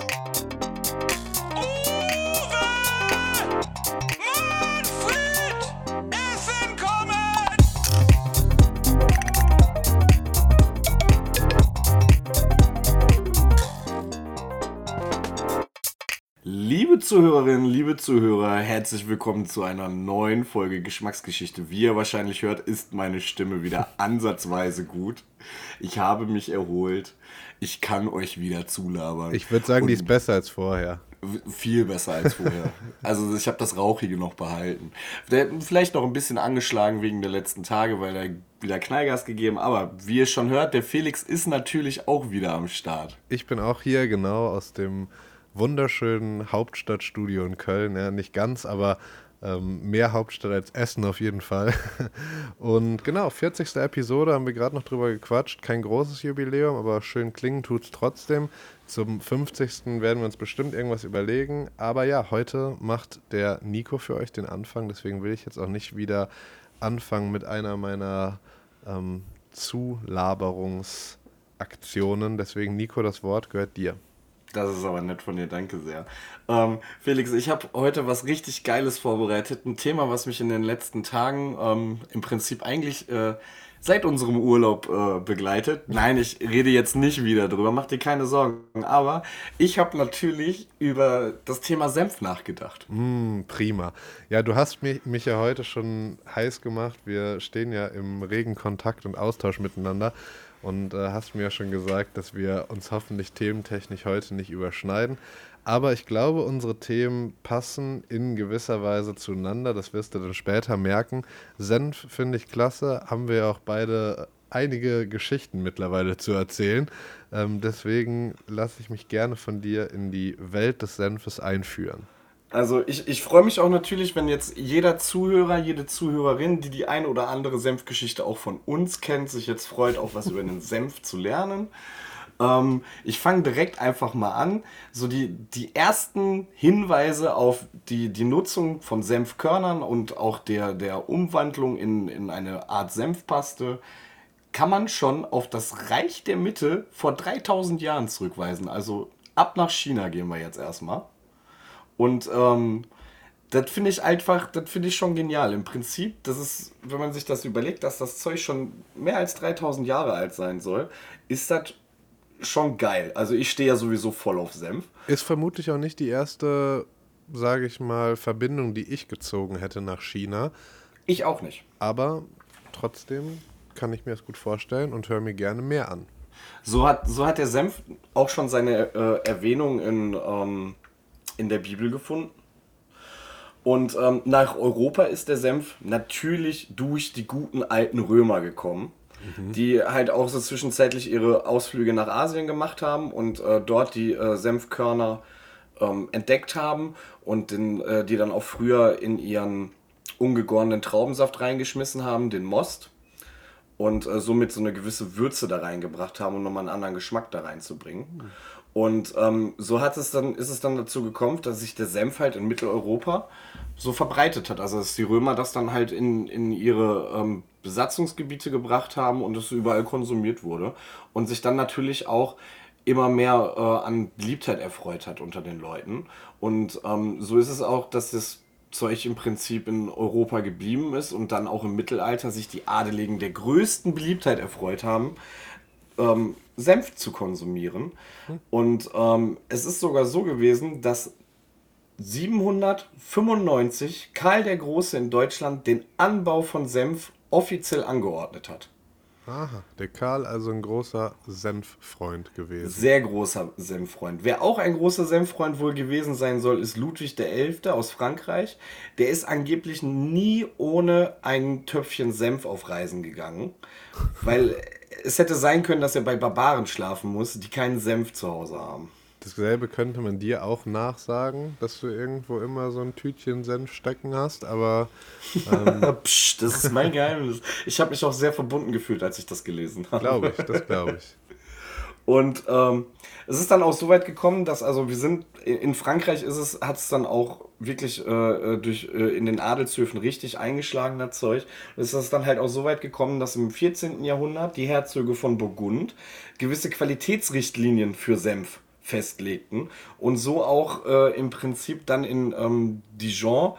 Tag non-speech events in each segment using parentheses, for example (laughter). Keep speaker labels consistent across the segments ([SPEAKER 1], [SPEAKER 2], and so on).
[SPEAKER 1] Thank you. Zuhörerinnen, liebe Zuhörer, herzlich willkommen zu einer neuen Folge Geschmacksgeschichte. Wie ihr wahrscheinlich hört, ist meine Stimme wieder (laughs) ansatzweise gut. Ich habe mich erholt. Ich kann euch wieder zulabern.
[SPEAKER 2] Ich würde sagen, Und die ist besser als vorher.
[SPEAKER 1] Viel besser als vorher. (laughs) also ich habe das Rauchige noch behalten. Vielleicht noch ein bisschen angeschlagen wegen der letzten Tage, weil er wieder Knallgas gegeben. Aber wie ihr schon hört, der Felix ist natürlich auch wieder am Start.
[SPEAKER 2] Ich bin auch hier genau aus dem wunderschönen Hauptstadtstudio in Köln. Ja, nicht ganz, aber ähm, mehr Hauptstadt als Essen auf jeden Fall. (laughs) Und genau, 40. Episode haben wir gerade noch drüber gequatscht. Kein großes Jubiläum, aber schön klingen tut es trotzdem. Zum 50. werden wir uns bestimmt irgendwas überlegen. Aber ja, heute macht der Nico für euch den Anfang. Deswegen will ich jetzt auch nicht wieder anfangen mit einer meiner ähm, Zulaberungsaktionen. Deswegen, Nico, das Wort gehört dir.
[SPEAKER 1] Das ist aber nett von dir, danke sehr. Ähm, Felix, ich habe heute was richtig Geiles vorbereitet. Ein Thema, was mich in den letzten Tagen ähm, im Prinzip eigentlich äh, seit unserem Urlaub äh, begleitet. Nein, ich rede jetzt nicht wieder drüber, mach dir keine Sorgen. Aber ich habe natürlich über das Thema Senf nachgedacht.
[SPEAKER 2] Mm, prima. Ja, du hast mich, mich ja heute schon heiß gemacht. Wir stehen ja im regen Kontakt und Austausch miteinander und äh, hast mir ja schon gesagt, dass wir uns hoffentlich thementechnisch heute nicht überschneiden. Aber ich glaube, unsere Themen passen in gewisser Weise zueinander. Das wirst du dann später merken. Senf finde ich klasse. Haben wir auch beide einige Geschichten mittlerweile zu erzählen. Ähm, deswegen lasse ich mich gerne von dir in die Welt des Senfes einführen.
[SPEAKER 1] Also ich, ich freue mich auch natürlich, wenn jetzt jeder Zuhörer, jede Zuhörerin, die die eine oder andere Senfgeschichte auch von uns kennt, sich jetzt freut, auch was über den Senf zu lernen. Ähm, ich fange direkt einfach mal an. So die, die ersten Hinweise auf die, die Nutzung von Senfkörnern und auch der, der Umwandlung in, in eine Art Senfpaste kann man schon auf das Reich der Mitte vor 3000 Jahren zurückweisen. Also ab nach China gehen wir jetzt erstmal. Und ähm, das finde ich einfach, das finde ich schon genial. Im Prinzip, das ist, wenn man sich das überlegt, dass das Zeug schon mehr als 3000 Jahre alt sein soll, ist das schon geil. Also ich stehe ja sowieso voll auf Senf.
[SPEAKER 2] Ist vermutlich auch nicht die erste, sage ich mal, Verbindung, die ich gezogen hätte nach China.
[SPEAKER 1] Ich auch nicht.
[SPEAKER 2] Aber trotzdem kann ich mir das gut vorstellen und höre mir gerne mehr an.
[SPEAKER 1] So hat, so hat der Senf auch schon seine äh, Erwähnung in ähm, in der Bibel gefunden. Und ähm, nach Europa ist der Senf natürlich durch die guten alten Römer gekommen, mhm. die halt auch so zwischenzeitlich ihre Ausflüge nach Asien gemacht haben und äh, dort die äh, Senfkörner ähm, entdeckt haben und den, äh, die dann auch früher in ihren ungegorenen Traubensaft reingeschmissen haben, den Most. Und äh, somit so eine gewisse Würze da reingebracht haben, um nochmal einen anderen Geschmack da reinzubringen. Mhm. Und ähm, so hat es dann, ist es dann dazu gekommen, dass sich der Senf halt in Mitteleuropa so verbreitet hat. Also dass die Römer das dann halt in, in ihre ähm, Besatzungsgebiete gebracht haben und es überall konsumiert wurde. Und sich dann natürlich auch immer mehr äh, an Beliebtheit erfreut hat unter den Leuten. Und ähm, so ist es auch, dass das Zeug im Prinzip in Europa geblieben ist und dann auch im Mittelalter sich die Adeligen der größten Beliebtheit erfreut haben. Ähm, Senf zu konsumieren. Und ähm, es ist sogar so gewesen, dass 795 Karl der Große in Deutschland den Anbau von Senf offiziell angeordnet hat.
[SPEAKER 2] Aha, der Karl also ein großer Senffreund gewesen.
[SPEAKER 1] Sehr großer Senffreund. Wer auch ein großer Senffreund wohl gewesen sein soll, ist Ludwig XI. aus Frankreich. Der ist angeblich nie ohne ein Töpfchen Senf auf Reisen gegangen, weil es hätte sein können, dass er bei Barbaren schlafen muss, die keinen Senf zu Hause haben.
[SPEAKER 2] Dasselbe könnte man dir auch nachsagen, dass du irgendwo immer so ein Tütchen Senf stecken hast, aber.
[SPEAKER 1] Ähm (laughs) Psch, das ist mein Geheimnis. Ich habe mich auch sehr verbunden gefühlt, als ich das gelesen habe.
[SPEAKER 2] Glaube ich, das glaube ich.
[SPEAKER 1] Und ähm, es ist dann auch so weit gekommen, dass also wir sind in Frankreich ist es hat es dann auch wirklich äh, äh, durch äh, in den Adelshöfen richtig eingeschlagen das Zeug. Es ist dann halt auch so weit gekommen, dass im 14. Jahrhundert die Herzöge von Burgund gewisse Qualitätsrichtlinien für Senf festlegten und so auch äh, im Prinzip dann in ähm, Dijon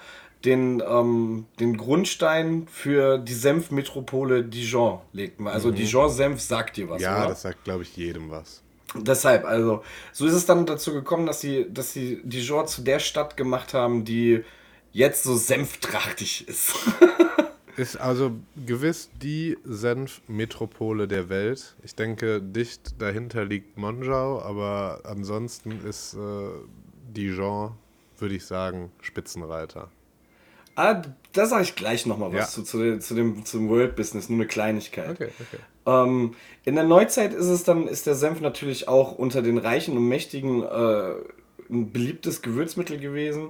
[SPEAKER 1] den, ähm, den Grundstein für die Senfmetropole Dijon legten. Also mhm. Dijon-Senf sagt dir was,
[SPEAKER 2] Ja, oder? das sagt, glaube ich, jedem was.
[SPEAKER 1] Deshalb, also, so ist es dann dazu gekommen, dass sie, dass sie Dijon zu der Stadt gemacht haben, die jetzt so senftrachtig ist. (laughs)
[SPEAKER 2] ist also gewiss die Senfmetropole der Welt. Ich denke, dicht dahinter liegt Monjau, aber ansonsten ist äh, Dijon, würde ich sagen, Spitzenreiter.
[SPEAKER 1] Ah, da sage ich gleich nochmal was ja. zu, zu, zu, dem, zum World Business, nur eine Kleinigkeit. Okay, okay. Ähm, in der Neuzeit ist es dann, ist der Senf natürlich auch unter den Reichen und Mächtigen äh, ein beliebtes Gewürzmittel gewesen.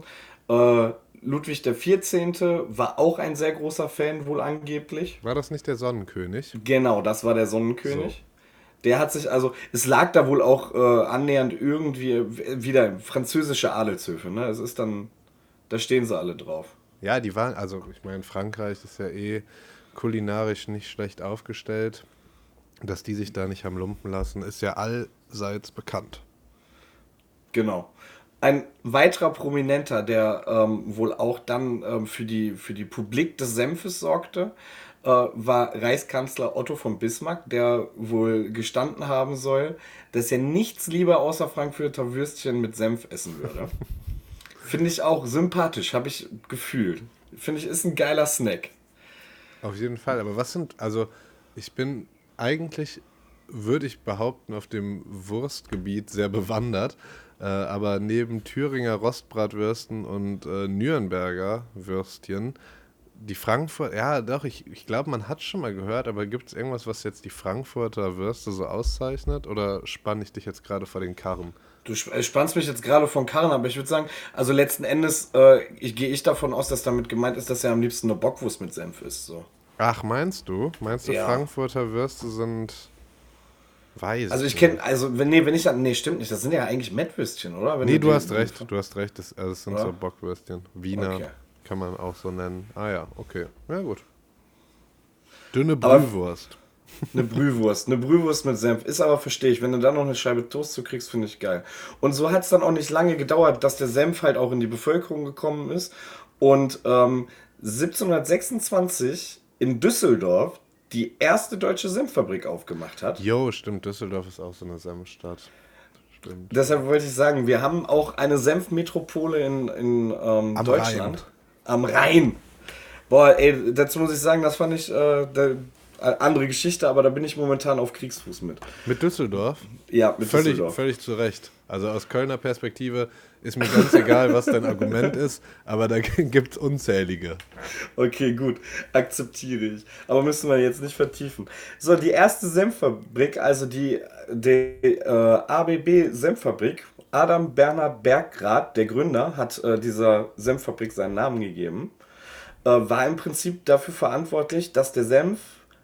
[SPEAKER 1] Äh, Ludwig XIV. war auch ein sehr großer Fan, wohl angeblich.
[SPEAKER 2] War das nicht der Sonnenkönig?
[SPEAKER 1] Genau, das war der Sonnenkönig. So. Der hat sich, also, es lag da wohl auch äh, annähernd irgendwie wieder französische Adelshöfe, ne? Es ist dann, da stehen sie alle drauf.
[SPEAKER 2] Ja, die waren, also ich meine, Frankreich ist ja eh kulinarisch nicht schlecht aufgestellt. Dass die sich da nicht haben lumpen lassen, ist ja allseits bekannt.
[SPEAKER 1] Genau. Ein weiterer Prominenter, der ähm, wohl auch dann ähm, für, die, für die Publik des Senfes sorgte, äh, war Reichskanzler Otto von Bismarck, der wohl gestanden haben soll, dass er nichts lieber außer Frankfurter Würstchen mit Senf essen würde. (laughs) Finde ich auch sympathisch, habe ich gefühlt. Finde ich, ist ein geiler Snack.
[SPEAKER 2] Auf jeden Fall. Aber was sind, also ich bin eigentlich, würde ich behaupten, auf dem Wurstgebiet sehr bewandert. Äh, aber neben Thüringer Rostbratwürsten und äh, Nürnberger Würstchen, die Frankfurt, ja doch, ich, ich glaube, man hat schon mal gehört, aber gibt es irgendwas, was jetzt die Frankfurter Würste so auszeichnet? Oder spanne ich dich jetzt gerade vor den Karren?
[SPEAKER 1] Du äh, spannst mich jetzt gerade von Karren, aber ich würde sagen, also letzten Endes äh, ich, gehe ich davon aus, dass damit gemeint ist, dass er am liebsten eine Bockwurst mit Senf ist. So.
[SPEAKER 2] Ach, meinst du? Meinst du, ja. Frankfurter Würste sind
[SPEAKER 1] weiß? Also ich kenne, also wenn, nee, wenn ich dann, nee, stimmt nicht, das sind ja eigentlich Mettwürstchen, oder? Wenn
[SPEAKER 2] nee, du, du hast recht, du hast recht, das, also das sind ja? so Bockwürstchen. Wiener okay. Kann man auch so nennen. Ah ja, okay, ja gut. Dünne Brühwurst. (laughs)
[SPEAKER 1] Eine Brühwurst. Eine Brühwurst mit Senf. Ist aber, verstehe ich. Wenn du da noch eine Scheibe Toast zu kriegst, finde ich geil. Und so hat es dann auch nicht lange gedauert, dass der Senf halt auch in die Bevölkerung gekommen ist. Und ähm, 1726 in Düsseldorf die erste deutsche Senffabrik aufgemacht hat.
[SPEAKER 2] Jo, stimmt. Düsseldorf ist auch so eine Senfstadt.
[SPEAKER 1] Stimmt. Deshalb wollte ich sagen, wir haben auch eine Senfmetropole in, in ähm, Deutschland. Rhein. Am Rhein. Boah, ey, dazu muss ich sagen, das fand ich, äh, der, äh, andere Geschichte, aber da bin ich momentan auf Kriegsfuß mit.
[SPEAKER 2] Mit Düsseldorf?
[SPEAKER 1] Ja, mit
[SPEAKER 2] völlig,
[SPEAKER 1] Düsseldorf.
[SPEAKER 2] Völlig zu Recht. Also aus Kölner Perspektive ist mir ganz egal, was dein Argument ist, aber da (laughs) gibt es unzählige.
[SPEAKER 1] Okay, gut. Akzeptiere ich. Aber müssen wir jetzt nicht vertiefen. So, die erste Senffabrik, also die, die äh, ABB Senffabrik, Adam Bernhard Bergrath, der Gründer, hat äh, dieser Senffabrik seinen Namen gegeben, äh, war im Prinzip dafür verantwortlich, dass der Senf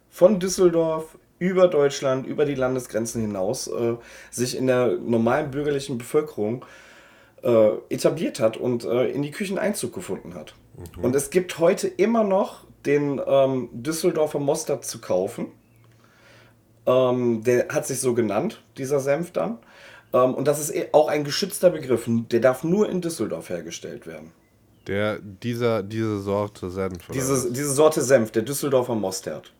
[SPEAKER 1] von Düsseldorf über Deutschland, über die Landesgrenzen hinaus äh, sich in der normalen bürgerlichen Bevölkerung äh, etabliert hat und äh, in die Küchen Einzug gefunden hat. Mhm. Und es gibt heute immer noch den ähm, Düsseldorfer Mostert zu kaufen. Ähm, der hat sich so genannt, dieser Senf dann. Ähm, und das ist eh auch ein geschützter Begriff. Der darf nur in Düsseldorf hergestellt werden.
[SPEAKER 2] Der, dieser, diese Sorte Senf.
[SPEAKER 1] Diese, diese Sorte Senf, der Düsseldorfer Mostert.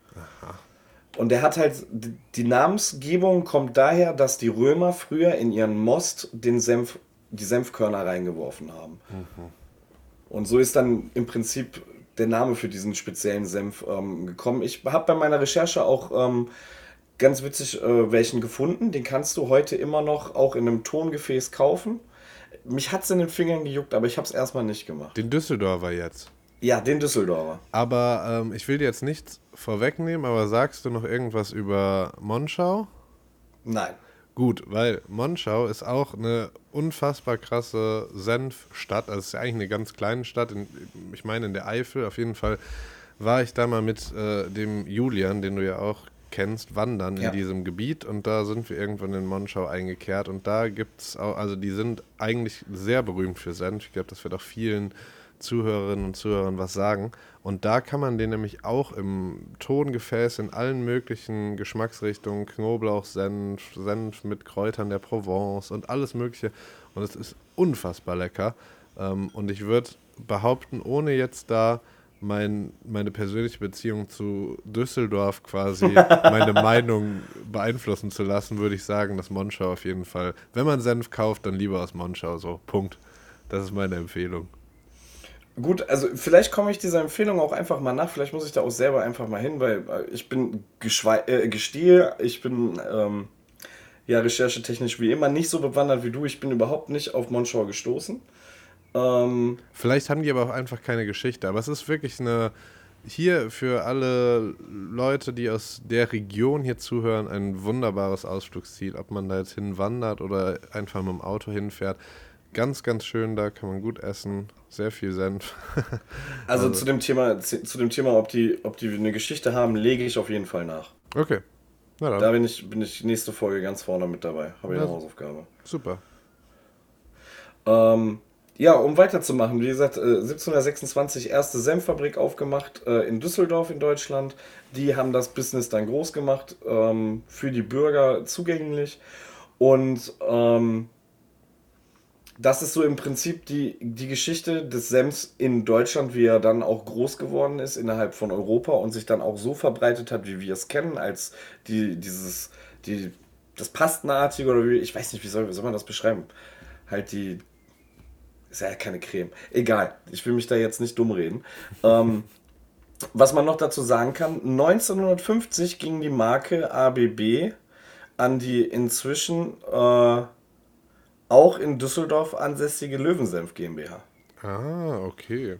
[SPEAKER 1] Und der hat halt, die Namensgebung kommt daher, dass die Römer früher in ihren Most den Senf, die Senfkörner reingeworfen haben. Mhm. Und so ist dann im Prinzip der Name für diesen speziellen Senf ähm, gekommen. Ich habe bei meiner Recherche auch ähm, ganz witzig äh, welchen gefunden. Den kannst du heute immer noch auch in einem Tongefäß kaufen. Mich hat es in den Fingern gejuckt, aber ich habe es erstmal nicht gemacht.
[SPEAKER 2] Den Düsseldorfer jetzt.
[SPEAKER 1] Ja, den Düsseldorfer.
[SPEAKER 2] Aber ähm, ich will dir jetzt nichts vorwegnehmen, aber sagst du noch irgendwas über Monschau?
[SPEAKER 1] Nein.
[SPEAKER 2] Gut, weil Monschau ist auch eine unfassbar krasse Senfstadt. Also es ist ja eigentlich eine ganz kleine Stadt. In, ich meine in der Eifel. Auf jeden Fall war ich da mal mit äh, dem Julian, den du ja auch kennst, wandern ja. in diesem Gebiet und da sind wir irgendwann in Monschau eingekehrt und da gibt es auch, also die sind eigentlich sehr berühmt für Senf. Ich glaube, das wird auch vielen Zuhörerinnen und Zuhörern was sagen. Und da kann man den nämlich auch im Tongefäß in allen möglichen Geschmacksrichtungen, Knoblauch, Senf, Senf mit Kräutern der Provence und alles Mögliche. Und es ist unfassbar lecker. Ähm, und ich würde behaupten, ohne jetzt da mein, meine persönliche Beziehung zu Düsseldorf quasi (laughs) meine Meinung beeinflussen zu lassen, würde ich sagen, dass Monschau auf jeden Fall, wenn man Senf kauft, dann lieber aus Monschau. So, Punkt. Das ist meine Empfehlung.
[SPEAKER 1] Gut, also vielleicht komme ich dieser Empfehlung auch einfach mal nach. Vielleicht muss ich da auch selber einfach mal hin, weil äh, ich bin äh, gestehe, ich bin ähm, ja recherchetechnisch wie immer nicht so bewandert wie du. Ich bin überhaupt nicht auf Monschau gestoßen.
[SPEAKER 2] Ähm, Vielleicht haben die aber auch einfach keine Geschichte. Aber es ist wirklich eine, hier für alle Leute, die aus der Region hier zuhören, ein wunderbares Ausflugsziel. Ob man da jetzt hinwandert oder einfach mit dem Auto hinfährt. Ganz, ganz schön, da kann man gut essen, sehr viel Senf. (laughs)
[SPEAKER 1] also, also, zu dem Thema, zu dem Thema, ob die, ob die eine Geschichte haben, lege ich auf jeden Fall nach.
[SPEAKER 2] Okay.
[SPEAKER 1] Da bin ich, bin ich nächste Folge ganz vorne mit dabei. Habe ich eine Hausaufgabe.
[SPEAKER 2] Super.
[SPEAKER 1] Ähm, ja, um weiterzumachen, wie gesagt, 1726 äh, erste Senffabrik aufgemacht äh, in Düsseldorf in Deutschland. Die haben das Business dann groß gemacht, ähm, für die Bürger zugänglich. Und ähm, das ist so im Prinzip die, die Geschichte des Senfs in Deutschland, wie er dann auch groß geworden ist innerhalb von Europa und sich dann auch so verbreitet hat, wie wir es kennen, als die, dieses, die, das Pastenartige oder wie, ich weiß nicht, wie soll, wie soll man das beschreiben? Halt die, ist ja keine Creme. Egal, ich will mich da jetzt nicht dumm reden. ähm, was man noch dazu sagen kann, 1950 ging die Marke ABB an die inzwischen äh, auch in Düsseldorf ansässige Löwensenf GmbH.
[SPEAKER 2] Ah, okay.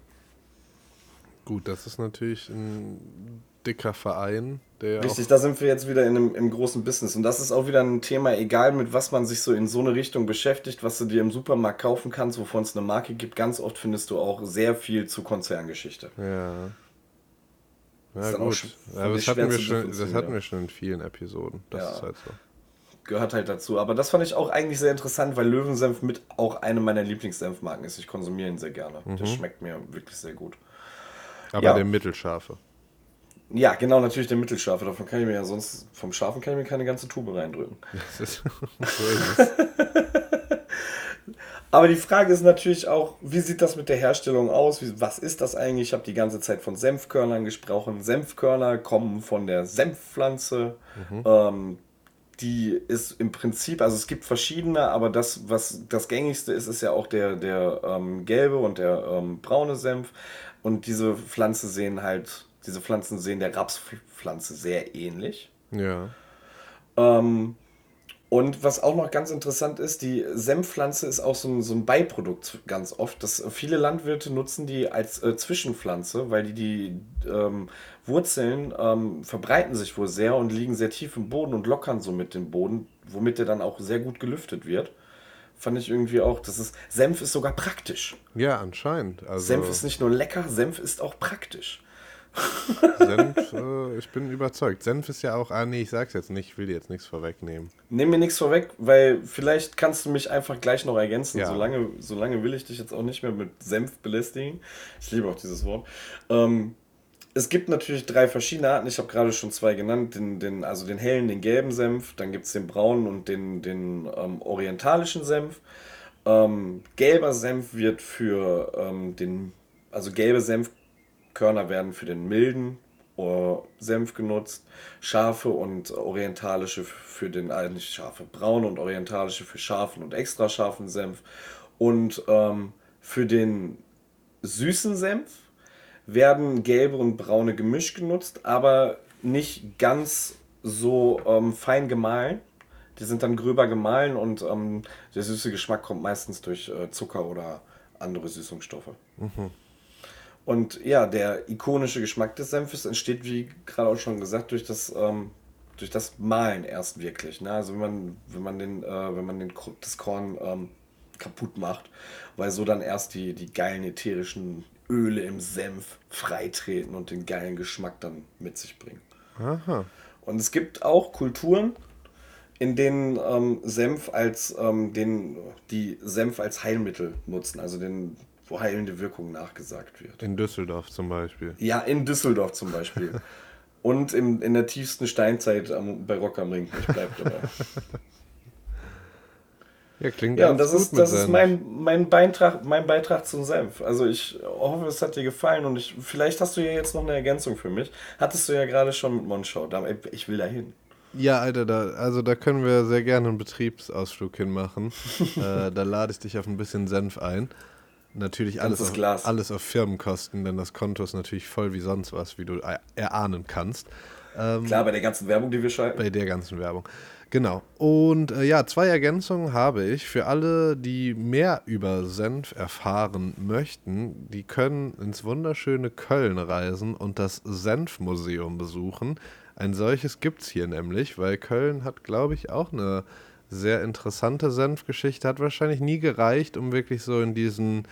[SPEAKER 2] Gut, das ist natürlich ein dicker Verein. Der
[SPEAKER 1] Richtig, da sind wir jetzt wieder in einem, im großen Business. Und das ist auch wieder ein Thema, egal mit was man sich so in so eine Richtung beschäftigt, was du dir im Supermarkt kaufen kannst, wovon es eine Marke gibt. Ganz oft findest du auch sehr viel zu Konzerngeschichte.
[SPEAKER 2] Ja. Ja, gut. Ja, das, hatten wir, schon, das hatten wir schon in vielen Episoden. Das ja. ist halt so.
[SPEAKER 1] Gehört halt dazu. Aber das fand ich auch eigentlich sehr interessant, weil Löwensenf mit auch eine meiner Lieblingssenfmarken ist. Ich konsumiere ihn sehr gerne. Mhm. Das schmeckt mir wirklich sehr gut.
[SPEAKER 2] Aber ja. der mittelscharfe.
[SPEAKER 1] Ja, genau, natürlich der Mittelschafe. Davon kann ich mir ja sonst, vom Schafen kann ich mir keine ganze Tube reindrücken. Das ist, (laughs) so ist (laughs) Aber die Frage ist natürlich auch, wie sieht das mit der Herstellung aus? Wie, was ist das eigentlich? Ich habe die ganze Zeit von Senfkörnern gesprochen. Senfkörner kommen von der Senfpflanze. Mhm. Ähm, die ist im Prinzip, also es gibt verschiedene, aber das, was das gängigste ist, ist ja auch der, der ähm, gelbe und der ähm, braune Senf. Und diese Pflanze sehen halt diese Pflanzen sehen der Rapspflanze sehr ähnlich.
[SPEAKER 2] Ja.
[SPEAKER 1] Ähm, und was auch noch ganz interessant ist, die Senfpflanze ist auch so ein, so ein Beiprodukt ganz oft. Das, viele Landwirte nutzen die als äh, Zwischenpflanze, weil die, die ähm, Wurzeln ähm, verbreiten sich wohl sehr und liegen sehr tief im Boden und lockern somit den Boden, womit der dann auch sehr gut gelüftet wird. Fand ich irgendwie auch, das ist, Senf ist sogar praktisch.
[SPEAKER 2] Ja, anscheinend.
[SPEAKER 1] Also Senf ist nicht nur lecker, Senf ist auch praktisch.
[SPEAKER 2] Senf, äh, ich bin überzeugt. Senf ist ja auch, ah nee, ich sag's jetzt nicht, ich will dir jetzt nichts vorwegnehmen.
[SPEAKER 1] Nimm mir nichts vorweg, weil vielleicht kannst du mich einfach gleich noch ergänzen. Ja. Solange, solange will ich dich jetzt auch nicht mehr mit Senf belästigen. Ich liebe auch dieses Wort. Ähm, es gibt natürlich drei verschiedene Arten. Ich habe gerade schon zwei genannt. Den, den, also den hellen, den gelben Senf. Dann gibt es den braunen und den, den ähm, orientalischen Senf. Ähm, gelber Senf wird für ähm, den, also gelbe Senf Körner werden für den milden Senf genutzt, scharfe und orientalische für den, äh, nicht scharfe, braune und orientalische für scharfen und extra scharfen Senf. Und ähm, für den süßen Senf werden gelbe und braune gemischt genutzt, aber nicht ganz so ähm, fein gemahlen. Die sind dann gröber gemahlen und ähm, der süße Geschmack kommt meistens durch äh, Zucker oder andere Süßungsstoffe. Mhm. Und ja, der ikonische Geschmack des Senfes entsteht, wie gerade auch schon gesagt, durch das, ähm, durch das Mahlen erst wirklich. Ne? Also wenn man, wenn man, den, äh, wenn man den, das Korn ähm, kaputt macht, weil so dann erst die, die geilen ätherischen Öle im Senf freitreten und den geilen Geschmack dann mit sich bringen.
[SPEAKER 2] Aha.
[SPEAKER 1] Und es gibt auch Kulturen, in denen ähm, Senf als ähm, den, die Senf als Heilmittel nutzen. Also den wo heilende Wirkung nachgesagt wird.
[SPEAKER 2] In Düsseldorf zum Beispiel.
[SPEAKER 1] Ja, in Düsseldorf zum Beispiel. (laughs) Und im, in der tiefsten Steinzeit am, bei Rock am Ring. Ich bleib dabei. (laughs)
[SPEAKER 2] Ja, klingt
[SPEAKER 1] Ja, und das ist, das ist mein, mein, Beitrag, mein Beitrag zum Senf. Also ich hoffe, es hat dir gefallen und ich, vielleicht hast du ja jetzt noch eine Ergänzung für mich. Hattest du ja gerade schon mit Monschau. Ich will da hin.
[SPEAKER 2] Ja, Alter, da, also da können wir sehr gerne einen Betriebsausflug hinmachen. (laughs) äh, da lade ich dich auf ein bisschen Senf ein. Natürlich alles auf, alles auf Firmenkosten, denn das Konto ist natürlich voll wie sonst was, wie du er- erahnen kannst. Ähm,
[SPEAKER 1] Klar, bei der ganzen Werbung, die wir schalten.
[SPEAKER 2] bei der ganzen Werbung. Genau. Und äh, ja, zwei Ergänzungen habe ich. Für alle, die mehr über Senf erfahren möchten, die können ins wunderschöne Köln reisen und das Senfmuseum besuchen. Ein solches gibt es hier nämlich, weil Köln hat, glaube ich, auch eine sehr interessante Senfgeschichte. Hat wahrscheinlich nie gereicht, um wirklich so in diesen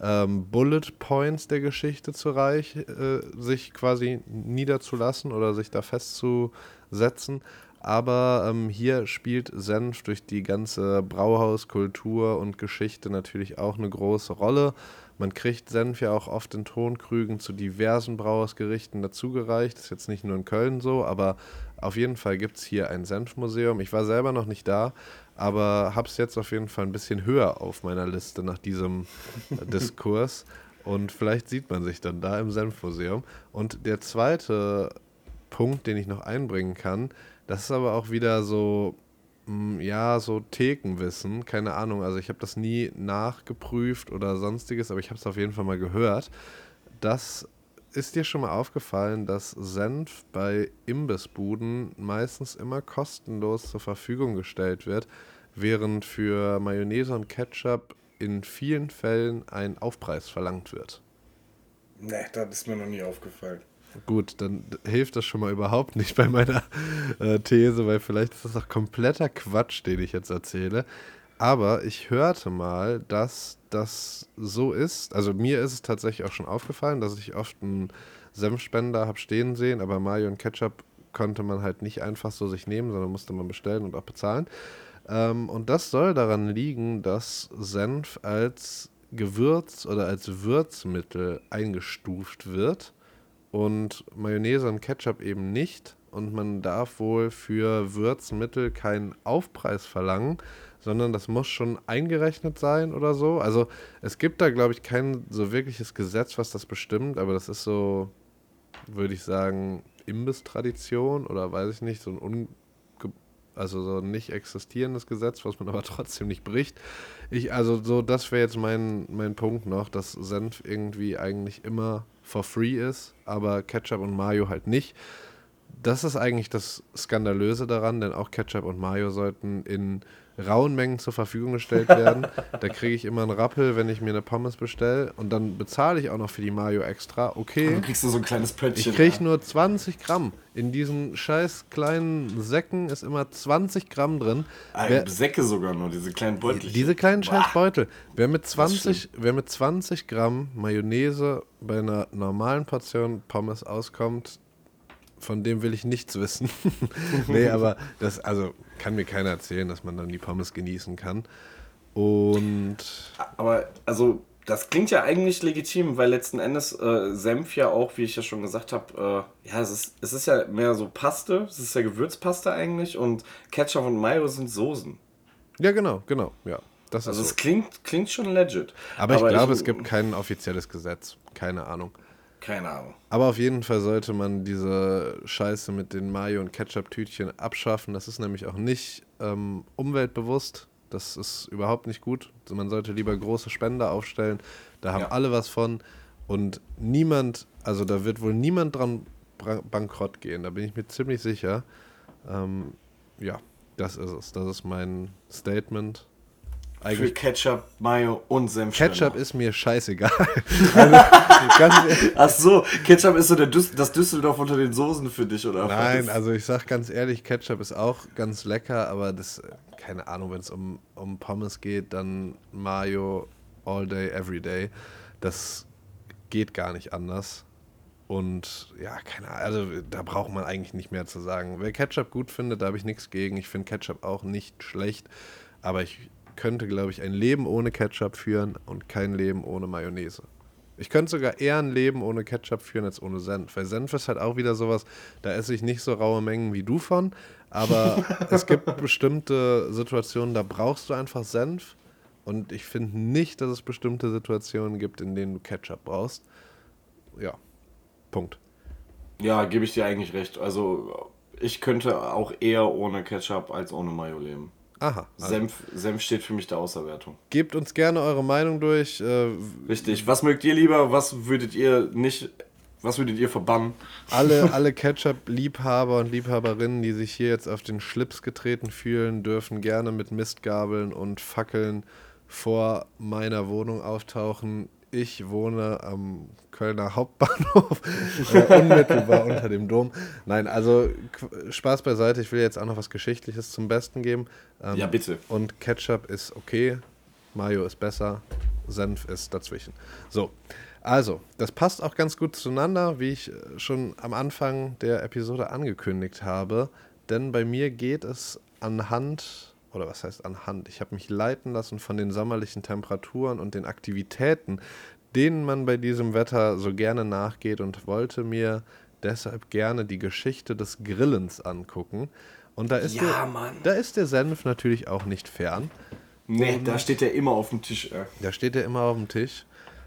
[SPEAKER 2] ähm, Bullet Points der Geschichte zu reich, äh, sich quasi niederzulassen oder sich da festzusetzen. Aber ähm, hier spielt Senf durch die ganze Brauhauskultur und Geschichte natürlich auch eine große Rolle. Man kriegt Senf ja auch oft in Tonkrügen zu diversen Brauhausgerichten dazugereicht. Ist jetzt nicht nur in Köln so, aber auf jeden Fall gibt es hier ein Senfmuseum. Ich war selber noch nicht da, aber habe es jetzt auf jeden Fall ein bisschen höher auf meiner Liste nach diesem (laughs) Diskurs. Und vielleicht sieht man sich dann da im Senfmuseum. Und der zweite Punkt, den ich noch einbringen kann, das ist aber auch wieder so, mm, ja, so Thekenwissen, keine Ahnung. Also ich habe das nie nachgeprüft oder sonstiges, aber ich habe es auf jeden Fall mal gehört. Das ist dir schon mal aufgefallen, dass Senf bei Imbissbuden meistens immer kostenlos zur Verfügung gestellt wird, während für Mayonnaise und Ketchup in vielen Fällen ein Aufpreis verlangt wird.
[SPEAKER 1] Nee, das ist mir noch nie aufgefallen.
[SPEAKER 2] Gut, dann hilft das schon mal überhaupt nicht bei meiner äh, These, weil vielleicht ist das auch kompletter Quatsch, den ich jetzt erzähle. Aber ich hörte mal, dass das so ist. Also mir ist es tatsächlich auch schon aufgefallen, dass ich oft einen Senfspender habe stehen sehen, aber Mayo und Ketchup konnte man halt nicht einfach so sich nehmen, sondern musste man bestellen und auch bezahlen. Ähm, und das soll daran liegen, dass Senf als Gewürz oder als Würzmittel eingestuft wird und Mayonnaise und Ketchup eben nicht. Und man darf wohl für Würzmittel keinen Aufpreis verlangen, sondern das muss schon eingerechnet sein oder so. Also es gibt da, glaube ich, kein so wirkliches Gesetz, was das bestimmt, aber das ist so, würde ich sagen, Imbiss-Tradition oder weiß ich nicht, so ein also so ein nicht existierendes Gesetz, was man (laughs) aber trotzdem nicht bricht. Ich, also so, das wäre jetzt mein, mein Punkt noch, dass Senf irgendwie eigentlich immer for free ist, aber Ketchup und Mayo halt nicht. Das ist eigentlich das Skandalöse daran, denn auch Ketchup und Mayo sollten in rauen Mengen zur Verfügung gestellt werden. (laughs) da kriege ich immer einen Rappel, wenn ich mir eine Pommes bestelle und dann bezahle ich auch noch für die Mayo extra. Okay.
[SPEAKER 1] Dann kriegst du so ein kleines Pöttchen.
[SPEAKER 2] Ich kriege nur 20 Gramm. In diesen scheiß kleinen Säcken ist immer 20 Gramm drin.
[SPEAKER 1] Ah,
[SPEAKER 2] Wer,
[SPEAKER 1] Säcke sogar nur, diese kleinen Beutel.
[SPEAKER 2] diese kleinen
[SPEAKER 1] Boah.
[SPEAKER 2] scheiß Beutel. Wer mit,
[SPEAKER 1] ist
[SPEAKER 2] 20, wer mit 20 Gramm Mayonnaise bei einer normalen Portion Pommes auskommt, von dem will ich nichts wissen. (laughs) nee, aber das, also kann mir keiner erzählen, dass man dann die Pommes genießen kann. Und
[SPEAKER 1] Aber, also, das klingt ja eigentlich legitim, weil letzten Endes äh, Senf ja auch, wie ich ja schon gesagt habe, äh, ja, es ist, es ist ja mehr so Paste, es ist ja Gewürzpaste eigentlich und Ketchup und Mayo sind Soßen.
[SPEAKER 2] ja, genau, genau, ja. Das
[SPEAKER 1] Also,
[SPEAKER 2] so.
[SPEAKER 1] es klingt, klingt schon legit.
[SPEAKER 2] Aber ich glaube, es gibt kein offizielles Gesetz. Keine Ahnung.
[SPEAKER 1] Keine Ahnung.
[SPEAKER 2] Aber auf jeden Fall sollte man diese Scheiße mit den Mayo- und Ketchup-Tütchen abschaffen. Das ist nämlich auch nicht ähm, umweltbewusst. Das ist überhaupt nicht gut. Man sollte lieber große Spender aufstellen. Da haben
[SPEAKER 1] Ja.
[SPEAKER 2] alle was von. Und niemand, also da wird wohl niemand dran bankrott gehen. Da bin ich mir ziemlich sicher. Ähm, ja, das ist es. Das ist mein Statement.
[SPEAKER 1] Für
[SPEAKER 2] Eigentlich
[SPEAKER 1] Ketchup, Mayo und Senf.
[SPEAKER 2] Ketchup ist mir scheißegal. (laughs) also,
[SPEAKER 1] Ach so, Ketchup ist so der Düs das Düsseldorf unter den Soßen für dich, oder?
[SPEAKER 2] Nein,
[SPEAKER 1] was?
[SPEAKER 2] also ich sag ganz ehrlich, Ketchup ist auch ganz lecker, aber das, keine Ahnung, wenn es um, um Pommes geht, dann Mayo all day, every day. Das geht gar nicht anders. Und ja, keine Ahnung, also da braucht man eigentlich nicht mehr zu sagen. Wer Ketchup gut findet, da habe ich nichts gegen. Ich finde Ketchup auch nicht schlecht, aber ich könnte, glaube ich, ein Leben ohne Ketchup führen und kein Leben ohne Mayonnaise. Ich könnte sogar eher ein Leben ohne Ketchup führen als ohne Senf. Weil Senf ist halt auch wieder sowas, da esse ich nicht so raue Mengen wie du von. Aber (laughs) es gibt bestimmte Situationen, da brauchst du einfach Senf. Und ich finde nicht, dass es bestimmte Situationen gibt, in denen du Ketchup brauchst. Ja, Punkt.
[SPEAKER 1] Ja, gebe ich dir eigentlich recht. Also ich könnte auch eher ohne Ketchup als ohne Mayo leben. Aha. Also Senf, Senf steht für mich der Außerwertung.
[SPEAKER 2] Gebt uns gerne eure Meinung durch. Äh,
[SPEAKER 1] Richtig. Was mögt ihr lieber? Was würdet ihr nicht. Was würdet ihr verbannen?
[SPEAKER 2] Alle, (laughs) alle Ketchup-Liebhaber und Liebhaberinnen, die sich hier jetzt auf den Schlips getreten fühlen, dürfen gerne mit Mistgabeln und Fackeln vor meiner Wohnung auftauchen. Ich wohne am Kölner Hauptbahnhof, (laughs) äh, unmittelbar unter dem Dom. Nein, also Spaß beiseite, ich will jetzt auch noch was Geschichtliches zum Besten geben.
[SPEAKER 1] Ähm, ja, bitte.
[SPEAKER 2] Und Ketchup ist okay, Mayo ist besser, Senf ist dazwischen. So, also, das passt auch ganz gut zueinander, wie ich äh, schon am Anfang der Episode angekündigt habe. Denn bei mir geht es anhand oder was heißt anhand? Ich habe mich leiten lassen von den sommerlichen Temperaturen und den Aktivitäten, denen man bei diesem Wetter so gerne nachgeht und wollte mir deshalb gerne die Geschichte des Grillens angucken. Und da ist, ja, der, Mann. da ist der Senf natürlich auch nicht fern.
[SPEAKER 1] Nee, und da steht er immer auf dem Tisch. Äh.
[SPEAKER 2] Da steht er immer auf dem Tisch.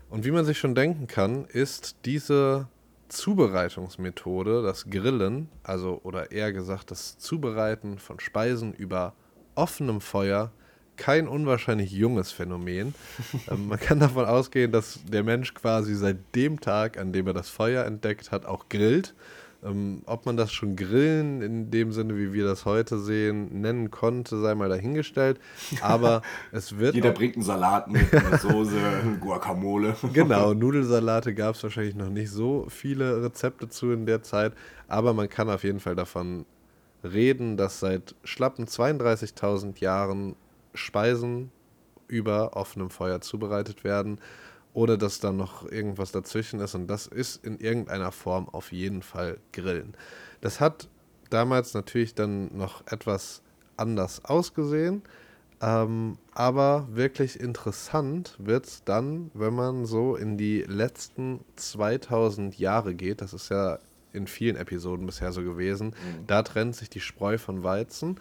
[SPEAKER 2] Und wie man sich schon denken kann, ist diese Zubereitungsmethode, das Grillen, also oder eher gesagt das Zubereiten von Speisen über offenem Feuer kein unwahrscheinlich junges Phänomen. (laughs) ähm, man kann davon ausgehen, dass der Mensch quasi seit dem Tag, an dem er das Feuer entdeckt hat, auch grillt. Ähm, ob man das schon Grillen in dem Sinne, wie wir das heute sehen, nennen konnte, sei mal dahingestellt. (laughs) Aber es wird.
[SPEAKER 1] Jeder bringt einen Salat mit, eine (laughs) Soße, Guacamole.
[SPEAKER 2] Genau, Nudelsalate gab es wahrscheinlich noch nicht so viele Rezepte zu in der Zeit. Aber man kann auf jeden Fall davon reden, dass seit schlappen 32.000 Jahren Speisen über offenem Feuer zubereitet werden, ohne dass da noch irgendwas dazwischen ist. Und das ist in irgendeiner Form auf jeden Fall Grillen. Das hat damals natürlich dann noch etwas anders ausgesehen. Ähm, aber wirklich interessant wird es dann, wenn man so in die letzten 2000 Jahre geht. Das ist ja in vielen Episoden bisher so gewesen. Mhm. Da trennt sich die Spreu von Weizen.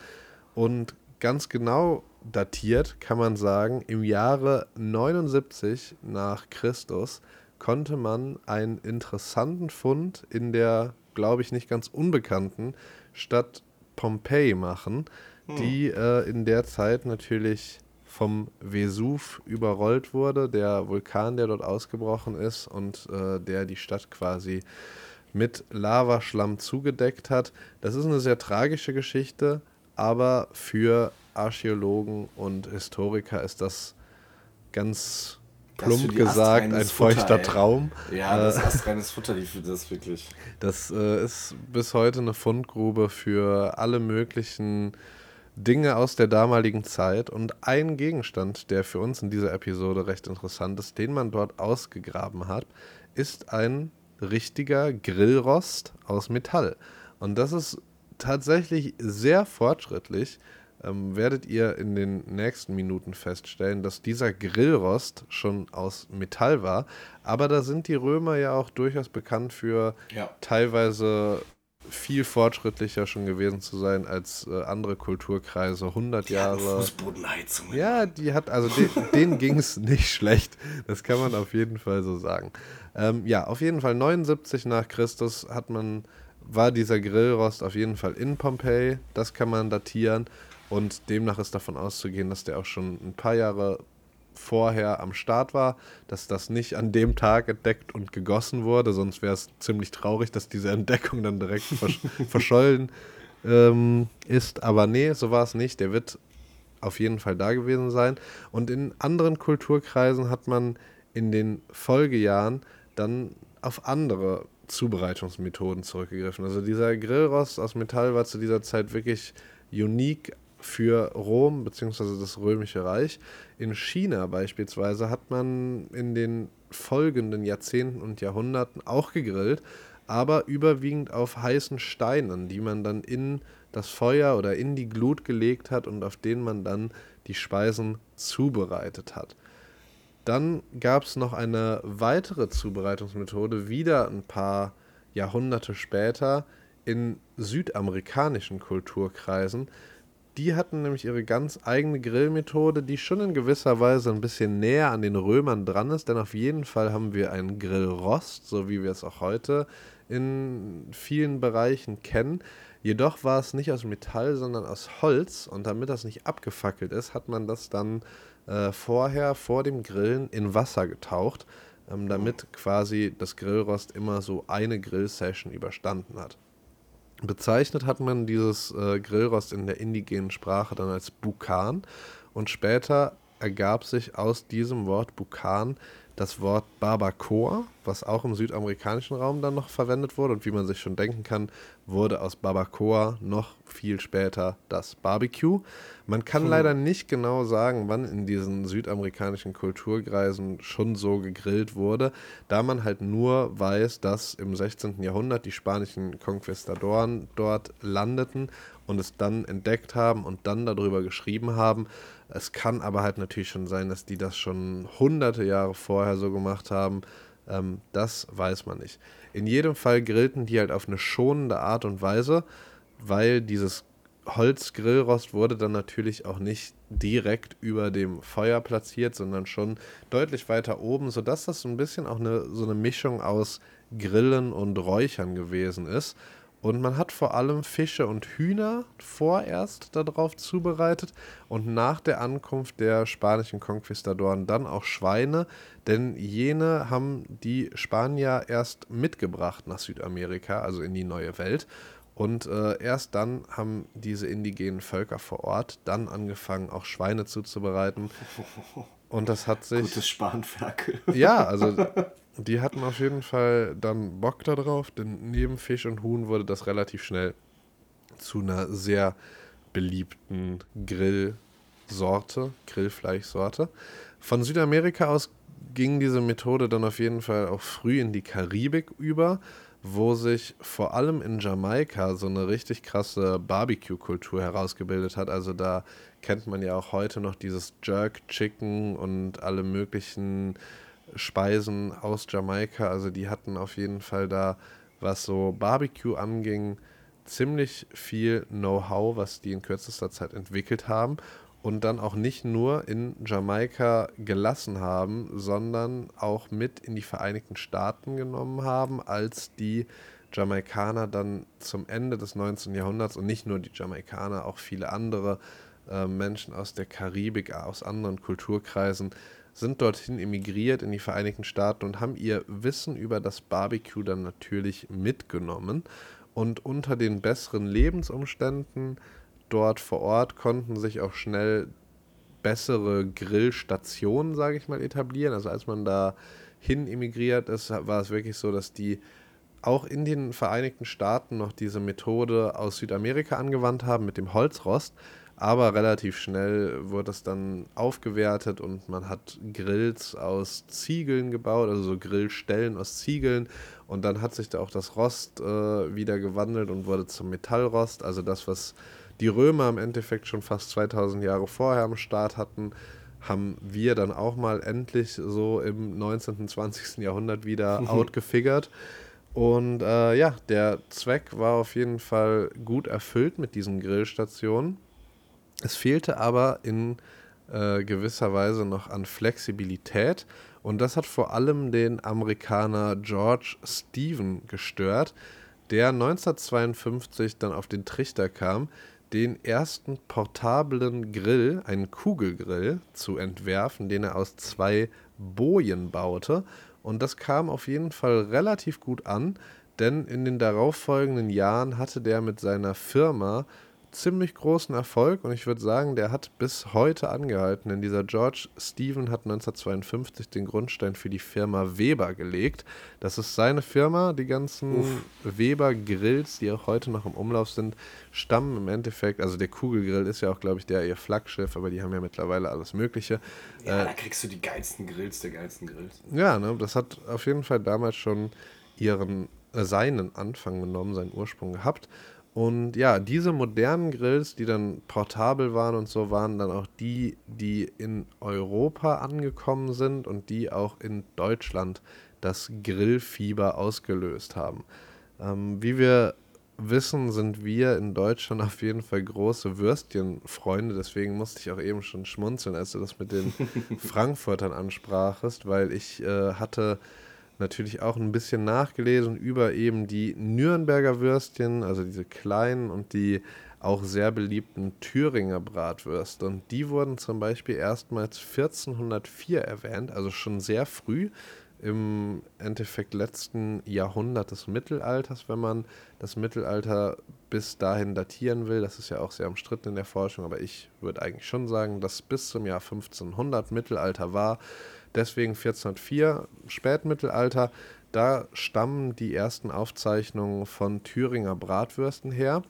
[SPEAKER 2] Und ganz genau datiert kann man sagen, im Jahre 79 nach Christus konnte man einen interessanten Fund in der, glaube ich, nicht ganz unbekannten Stadt Pompeji machen, mhm. die äh, in der Zeit natürlich vom Vesuv überrollt wurde, der Vulkan, der dort ausgebrochen ist und äh, der die Stadt quasi mit Lavaschlamm zugedeckt hat. Das ist eine sehr tragische Geschichte, aber für Archäologen und Historiker ist das ganz plump gesagt ein feuchter Futter, Traum.
[SPEAKER 1] Ja, das ist astreines Futter, die für das wirklich.
[SPEAKER 2] Das äh, ist bis heute eine Fundgrube für alle möglichen Dinge aus der damaligen Zeit und ein Gegenstand, der für uns in dieser Episode recht interessant ist, den man dort ausgegraben hat, ist ein richtiger Grillrost aus Metall. Und das ist tatsächlich sehr fortschrittlich. Ähm, werdet ihr in den nächsten Minuten feststellen, dass dieser Grillrost schon aus Metall war. Aber da sind die Römer ja auch durchaus bekannt für ja. teilweise viel fortschrittlicher schon gewesen zu sein als äh, andere Kulturkreise. 100 die Jahre. Fußbodenheizung. Ja, die hat, also den, denen ging es (laughs) nicht schlecht. Das kann man auf jeden Fall so sagen. Ähm, ja, auf jeden Fall 79 nach Christus hat man, war dieser Grillrost auf jeden Fall in Pompeji. Das kann man datieren. Und demnach ist davon auszugehen, dass der auch schon ein paar Jahre vorher am Start war, dass das nicht an dem Tag entdeckt und gegossen wurde, sonst wäre es ziemlich traurig, dass diese Entdeckung dann direkt versch (laughs) verschollen ähm, ist. Aber nee, so war es nicht. Der wird auf jeden Fall da gewesen sein. Und in anderen Kulturkreisen hat man in den Folgejahren dann auf andere Zubereitungsmethoden zurückgegriffen. Also dieser Grillrost aus Metall war zu dieser Zeit wirklich unique für Rom bzw. das Römische Reich. In China beispielsweise hat man in den folgenden Jahrzehnten und Jahrhunderten auch gegrillt, aber überwiegend auf heißen Steinen, die man dann in das Feuer oder in die Glut gelegt hat und auf denen man dann die Speisen zubereitet hat. Dann gab es noch eine weitere Zubereitungsmethode, wieder ein paar Jahrhunderte später in südamerikanischen Kulturkreisen. Die hatten nämlich ihre ganz eigene Grillmethode, die schon in gewisser Weise ein bisschen näher an den Römern dran ist, denn auf jeden Fall haben wir einen Grillrost, so wie wir es auch heute in vielen Bereichen kennen. Jedoch war es nicht aus Metall, sondern aus Holz und damit das nicht abgefackelt ist, hat man das dann äh, vorher, vor dem Grillen, in Wasser getaucht, ähm, damit quasi das Grillrost immer so eine Grillsession überstanden hat. Bezeichnet hat man dieses äh, Grillrost in der indigenen Sprache dann als Bukan. Und später ergab sich aus diesem Wort Bukan das Wort Barbacoa, was auch im südamerikanischen Raum dann noch verwendet wurde und wie man sich schon denken kann, wurde aus Barbacoa noch viel später das Barbecue. Man kann hm. leider nicht genau sagen, wann in diesen südamerikanischen Kulturkreisen schon so gegrillt wurde, da man halt nur weiß, dass im 16. Jahrhundert die spanischen Konquistadoren dort landeten und es dann entdeckt haben und dann darüber geschrieben haben. Es kann aber halt natürlich schon sein, dass die das schon hunderte Jahre vorher so gemacht haben. Ähm, das weiß man nicht. In jedem Fall grillten die halt auf eine schonende Art und Weise, weil dieses Holzgrillrost wurde dann natürlich auch nicht direkt über dem Feuer platziert, sondern schon deutlich weiter oben, sodass das so ein bisschen auch eine, so eine Mischung aus Grillen und Räuchern gewesen ist. Und man hat vor allem Fische und Hühner vorerst darauf zubereitet und nach der Ankunft der spanischen Konquistadoren dann auch Schweine, denn jene haben die Spanier erst mitgebracht nach Südamerika, also in die neue Welt. Und äh, erst dann haben diese indigenen Völker vor Ort dann angefangen, auch Schweine zuzubereiten. (laughs) Und das hat sich.
[SPEAKER 1] Gutes Spanferkel.
[SPEAKER 2] Ja, (laughs) also die hatten auf jeden Fall dann Bock darauf, denn neben Fisch und Huhn wurde das relativ schnell zu einer sehr beliebten Grillsorte, Grillfleischsorte. Von Südamerika aus ging diese Methode dann auf jeden Fall auch früh in die Karibik über, wo sich vor allem in Jamaika so eine richtig krasse Barbecue-Kultur herausgebildet hat. Also da kennt man ja auch heute noch dieses Jerk Chicken und alle möglichen Speisen aus Jamaika. Also die hatten auf jeden Fall da, was so Barbecue anging, ziemlich viel Know-how, was die in kürzester Zeit entwickelt haben und dann auch nicht nur in Jamaika gelassen haben, sondern auch mit in die Vereinigten Staaten genommen haben, als die Jamaikaner dann zum Ende des 19. Jahrhunderts und nicht nur die Jamaikaner, auch viele andere äh, Menschen aus der Karibik, aus anderen Kulturkreisen sind dorthin emigriert in die Vereinigten Staaten und haben ihr Wissen über das Barbecue dann natürlich mitgenommen. Und unter den besseren Lebensumständen dort vor Ort konnten sich auch schnell bessere Grillstationen, sage ich mal, etablieren. Also als man da hin emigriert ist, war es wirklich so, dass die auch in den Vereinigten Staaten noch diese Methode aus Südamerika angewandt haben mit dem Holzrost. Aber relativ schnell wurde es dann aufgewertet und man hat Grills aus Ziegeln gebaut, also so Grillstellen aus Ziegeln. Und dann hat sich da auch das Rost äh, wieder gewandelt und wurde zum Metallrost. Also das, was die Römer im Endeffekt schon fast 2000 Jahre vorher am Start hatten, haben wir dann auch mal endlich so im 19. und 20. Jahrhundert wieder (laughs) outgefigert. Und äh, ja, der Zweck war auf jeden Fall gut erfüllt mit diesen Grillstationen. Es fehlte aber in äh, gewisser Weise noch an Flexibilität und das hat vor allem den Amerikaner George Stephen gestört, der 1952 dann auf den Trichter kam, den ersten portablen Grill, einen Kugelgrill, zu entwerfen, den er aus zwei Bojen baute. Und das kam auf jeden Fall relativ gut an, denn in den darauffolgenden Jahren hatte der mit seiner Firma ziemlich großen Erfolg und ich würde sagen, der hat bis heute angehalten, denn dieser George Stephen hat 1952 den Grundstein für die Firma Weber gelegt. Das ist seine Firma, die ganzen Uff. Weber Grills, die auch heute noch im Umlauf sind, stammen im Endeffekt, also der Kugelgrill ist ja auch, glaube ich, der ihr Flaggschiff, aber die haben ja mittlerweile alles Mögliche.
[SPEAKER 1] Ja, äh, da kriegst du die geilsten Grills der geilsten Grills.
[SPEAKER 2] Ja, ne, das hat auf jeden Fall damals schon ihren, äh, seinen Anfang genommen, seinen Ursprung gehabt. Und ja, diese modernen Grills, die dann portabel waren und so, waren dann auch die, die in Europa angekommen sind und die auch in Deutschland das Grillfieber ausgelöst haben. Ähm, wie wir wissen, sind wir in Deutschland (laughs) auf jeden Fall große Würstchenfreunde. Deswegen musste ich auch eben schon schmunzeln, als du das mit den (laughs) Frankfurtern ansprachest, weil ich äh, hatte natürlich auch ein bisschen nachgelesen über eben die Nürnberger Würstchen, also diese kleinen und die auch sehr beliebten Thüringer Bratwürste. Und die wurden zum Beispiel erstmals 1404 erwähnt, also schon sehr früh im Endeffekt letzten Jahrhundert des Mittelalters, wenn man das Mittelalter bis dahin datieren will. Das ist ja auch sehr umstritten in der Forschung, aber ich würde eigentlich schon sagen, dass bis zum Jahr 1500 Mittelalter war. Deswegen 1404 Spätmittelalter. Da stammen die ersten Aufzeichnungen von Thüringer Bratwürsten her.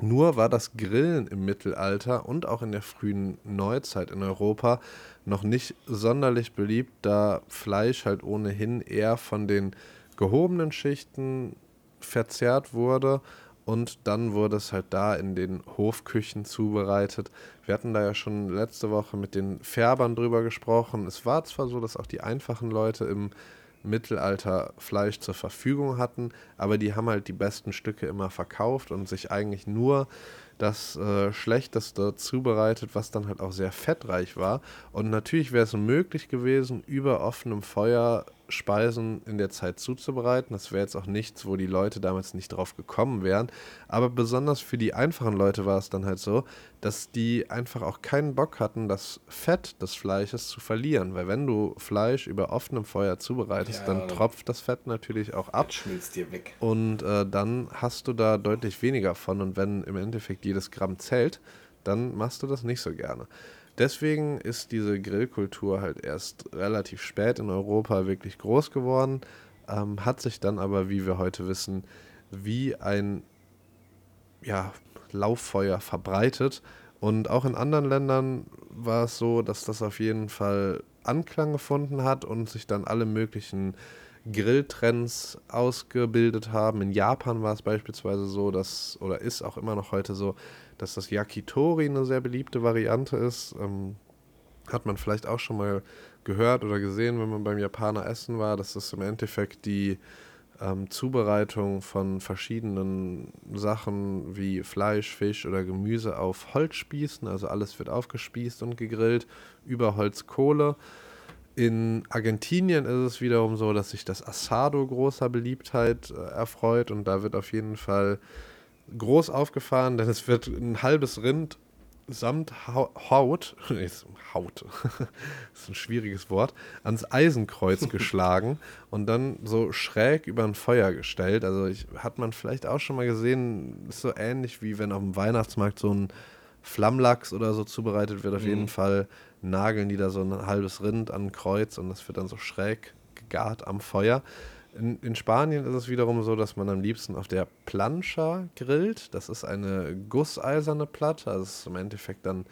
[SPEAKER 2] Nur war das Grillen im Mittelalter und auch in der frühen Neuzeit in Europa noch nicht sonderlich beliebt, da Fleisch halt ohnehin eher von den gehobenen Schichten verzehrt wurde und dann wurde es halt da in den Hofküchen zubereitet. Wir hatten da ja schon letzte Woche mit den Färbern drüber gesprochen. Es war zwar so, dass auch die einfachen Leute im Mittelalter Fleisch zur Verfügung hatten, aber die haben halt die besten Stücke immer verkauft und sich eigentlich nur das äh, Schlechteste zubereitet, was dann halt auch sehr fettreich war. Und natürlich wäre es möglich gewesen, über offenem Feuer Speisen in der Zeit zuzubereiten. Das wäre jetzt auch nichts, wo die Leute damals nicht drauf gekommen wären. Aber besonders für die einfachen Leute war es dann halt so, dass die einfach auch keinen Bock hatten, das Fett des Fleisches zu verlieren. Weil wenn du Fleisch über offenem Feuer zubereitest, ja, dann tropft das Fett natürlich auch ab.
[SPEAKER 1] Schmilzt dir weg.
[SPEAKER 2] Und äh, dann hast du da deutlich weniger von. Und wenn im Endeffekt jedes Gramm zählt, dann machst du das nicht so gerne. Deswegen ist diese Grillkultur halt erst relativ spät in Europa wirklich groß geworden, ähm, hat sich dann aber, wie wir heute wissen, wie ein ja, Lauffeuer verbreitet. Und auch in anderen Ländern war es so, dass das auf jeden Fall Anklang gefunden hat und sich dann alle möglichen Grilltrends ausgebildet haben. In Japan war es beispielsweise so, dass, oder ist auch immer noch heute so, dass das Yakitori eine sehr beliebte Variante ist. Ähm, hat man vielleicht auch schon mal gehört oder gesehen, wenn man beim Japaner essen war, das im Endeffekt die ähm, Zubereitung von verschiedenen Sachen wie Fleisch, Fisch oder Gemüse auf Holzspießen, also alles wird aufgespießt und gegrillt über Holzkohle. In Argentinien ist es wiederum so, dass sich das Asado großer Beliebtheit äh, erfreut und da wird auf jeden Fall groß aufgefahren, denn es wird ein halbes Rind samt Haut, (laughs) Haut, das (laughs) ist ein schwieriges Wort, ans Eisenkreuz (laughs) geschlagen und dann so schräg über ein Feuer gestellt. Also ich, hat man vielleicht auch schon mal gesehen, ist so ähnlich wie wenn auf dem Weihnachtsmarkt so ein Flammlachs oder so zubereitet wird. Auf mhm. jeden Fall nageln die da so ein halbes Rind an ein Kreuz und das wird dann so schräg gegart am Feuer. In, in, Spanien ist es wiederum so, dass man am liebsten auf der Plancha grillt. Das ist eine gusseiserne Platte. Also es ist im Endeffekt dann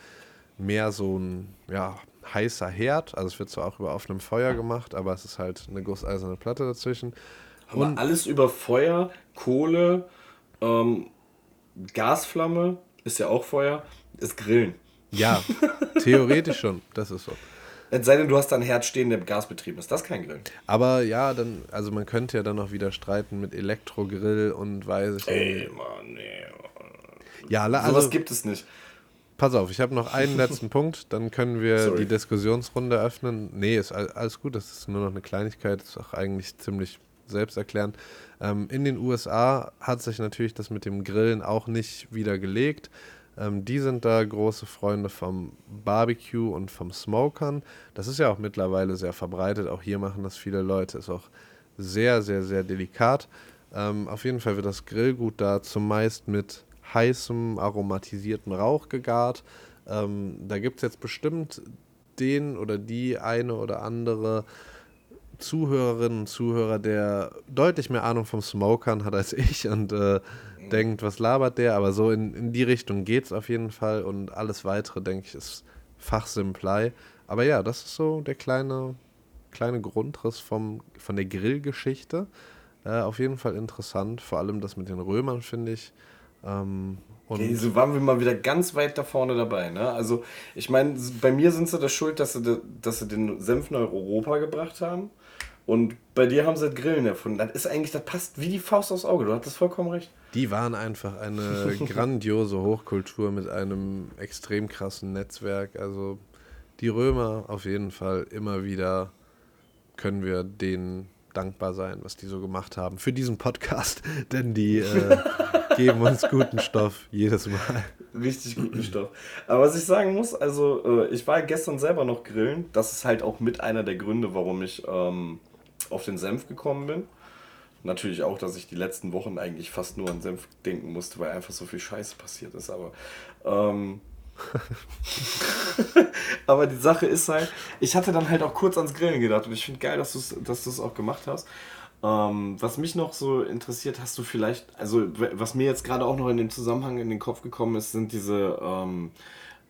[SPEAKER 2] mehr so ein ja, heißer Herd. Also es wird zwar auch über offenem Feuer gemacht, aber es ist halt eine gusseiserne Platte dazwischen.
[SPEAKER 1] Aber Und alles über Feuer, Kohle, ähm, Gasflamme, ist ja auch Feuer, ist Grillen.
[SPEAKER 2] Ja, (laughs) theoretisch schon. Das ist so.
[SPEAKER 1] Es sei denn, du hast da ein Herd stehen, der Gasbetrieb ist. Das ist kein Grill.
[SPEAKER 2] Aber ja, dann, also man könnte ja dann noch wieder streiten mit Elektrogrill und weiß ich
[SPEAKER 1] Ey, Mann, nee.
[SPEAKER 2] Ja, also,
[SPEAKER 1] Sowas gibt es nicht.
[SPEAKER 2] Pass auf, ich habe noch einen letzten (laughs) Punkt, dann können wir Sorry. die Diskussionsrunde öffnen. Nee, ist alles gut, das ist nur noch eine Kleinigkeit, ist auch eigentlich ziemlich selbsterklärend. Ähm, in den USA hat sich natürlich das mit dem Grillen auch nicht wieder gelegt. Ähm, die sind da große Freunde vom Barbecue und vom Smokern. Das ist ja auch mittlerweile sehr verbreitet. Auch hier machen das viele Leute. Ist auch sehr, sehr, sehr delikat. Ähm, auf jeden Fall wird das Grillgut da zumeist mit heißem, aromatisierten Rauch gegart. Ähm, da gibt es jetzt bestimmt den oder die eine oder andere Zuhörerinnen und Zuhörer, der deutlich mehr Ahnung vom Smokern hat als ich und äh, denkt, was labert der, aber so in, in die Richtung geht es auf jeden Fall und alles weitere, denke ich, ist Fachsimplei. Aber ja, das ist so der kleine, kleine Grundriss vom, von der Grillgeschichte. Äh, auf jeden Fall interessant, vor allem das mit den Römern finde ich Ähm,
[SPEAKER 1] und okay, so waren wir mal wieder ganz weit da vorne dabei. Ne? Also, ich meine, bei mir sind sie das schuld, dass sie, dass sie den Senf nach Europa gebracht haben. Und bei dir haben sie das Grillen erfunden. Das ist eigentlich, das passt wie die Faust aufs Auge. Du hattest vollkommen recht.
[SPEAKER 2] Die waren einfach eine (laughs) grandiose Hochkultur mit einem extrem krassen Netzwerk. Also die Römer auf jeden Fall immer wieder können wir denen dankbar sein, was die so gemacht haben für diesen Podcast, (laughs) denn die äh, (laughs) geben uns guten Stoff jedes Mal.
[SPEAKER 1] Richtig guten Stoff. Aber was ich sagen muss, also äh, ich war gestern selber noch grillen. Das ist halt auch mit einer der Gründe, warum ich ähm, auf den Senf gekommen bin. Natürlich auch, dass ich die letzten Wochen eigentlich fast nur an Senf denken musste, weil einfach so viel Scheiße passiert ist. Aber, ähm, (laughs) aber die Sache ist halt, ich hatte dann halt auch kurz ans Grillen gedacht und ich finde geil, dass du es dass auch gemacht hast. Ähm, was mich noch so interessiert, hast du vielleicht, also was mir jetzt gerade auch noch in dem Zusammenhang in den Kopf gekommen ist, sind diese, ähm,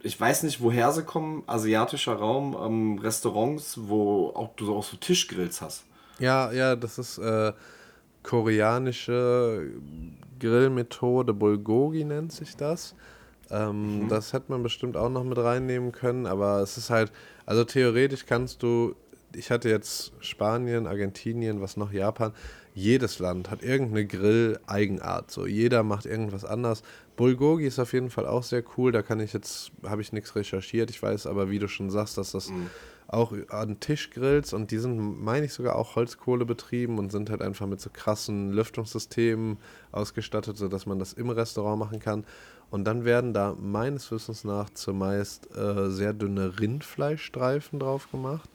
[SPEAKER 1] ich weiß nicht, woher sie kommen, asiatischer Raum, ähm, Restaurants, wo auch du auch so Tischgrills hast.
[SPEAKER 2] Ja, ja, das ist äh, koreanische Grillmethode, Bulgogi nennt sich das. Ähm, mhm. Das hätte man bestimmt auch noch mit reinnehmen können, aber es ist halt, also theoretisch kannst du, ich hatte jetzt Spanien, Argentinien, was noch, Japan, jedes Land hat irgendeine Grill-Eigenart. So, jeder macht irgendwas anders. Bulgogi ist auf jeden Fall auch sehr cool. Da kann ich jetzt, habe ich nichts recherchiert. Ich weiß aber, wie du schon sagst, dass das mhm auch an Tischgrills und die sind, meine ich, sogar auch Holzkohle betrieben und sind halt einfach mit so krassen Lüftungssystemen ausgestattet, sodass man das im Restaurant machen kann. Und dann werden da meines Wissens nach zumeist äh, sehr dünne Rindfleischstreifen drauf gemacht.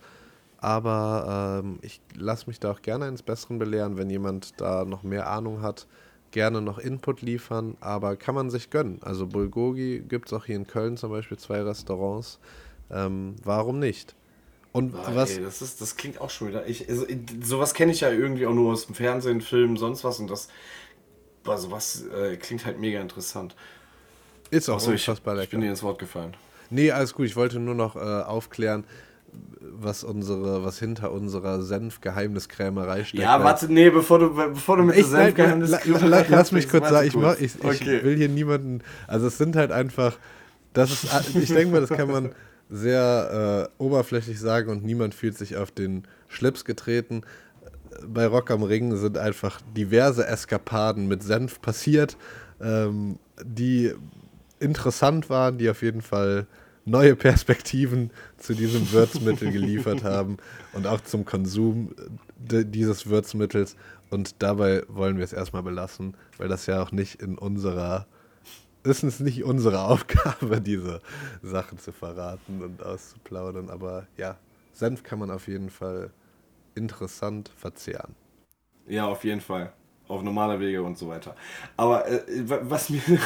[SPEAKER 2] Aber ähm, ich lasse mich da auch gerne eines Besseren belehren, wenn jemand da noch mehr Ahnung hat, gerne noch Input liefern, aber kann man sich gönnen. Also Bulgogi gibt es auch hier in Köln zum Beispiel zwei Restaurants. Ähm, warum nicht?
[SPEAKER 1] Und Boah, was. Ey, das, ist, das klingt auch schon wieder. Ich, also, sowas kenne ich ja irgendwie auch nur aus dem Fernsehen, Film, sonst was. Und das. Boah, sowas äh, klingt halt mega interessant. Ist auch so
[SPEAKER 2] lecker. Ich bin dir ins Wort gefallen. Nee, alles gut. Ich wollte nur noch äh, aufklären, was unsere, was hinter unserer Senfgeheimniskrämerei steckt. Ja, warte, nee, bevor du, bevor du mit der Senfgeheimniskrämerei. La, la, lass mich kurz sagen, ich, mach, ich, okay. ich will hier niemanden. Also es sind halt einfach. Das ist, ich denke mal, das kann man (laughs) sehr äh, oberflächlich sagen und niemand fühlt sich auf den Schlips getreten. Bei Rock am Ring sind einfach diverse Eskapaden mit Senf passiert, ähm, die interessant waren, die auf jeden Fall neue Perspektiven zu diesem Würzmittel geliefert (laughs) haben und auch zum Konsum dieses Würzmittels. Und dabei wollen wir es erstmal belassen, weil das ja auch nicht in unserer ist es nicht unsere Aufgabe, (laughs) diese Sachen zu verraten und auszuplaudern. Aber ja, Senf kann man auf jeden Fall interessant verzehren.
[SPEAKER 1] Ja, auf jeden Fall. Auf normale Wege und so weiter. Aber äh, was mir. (laughs)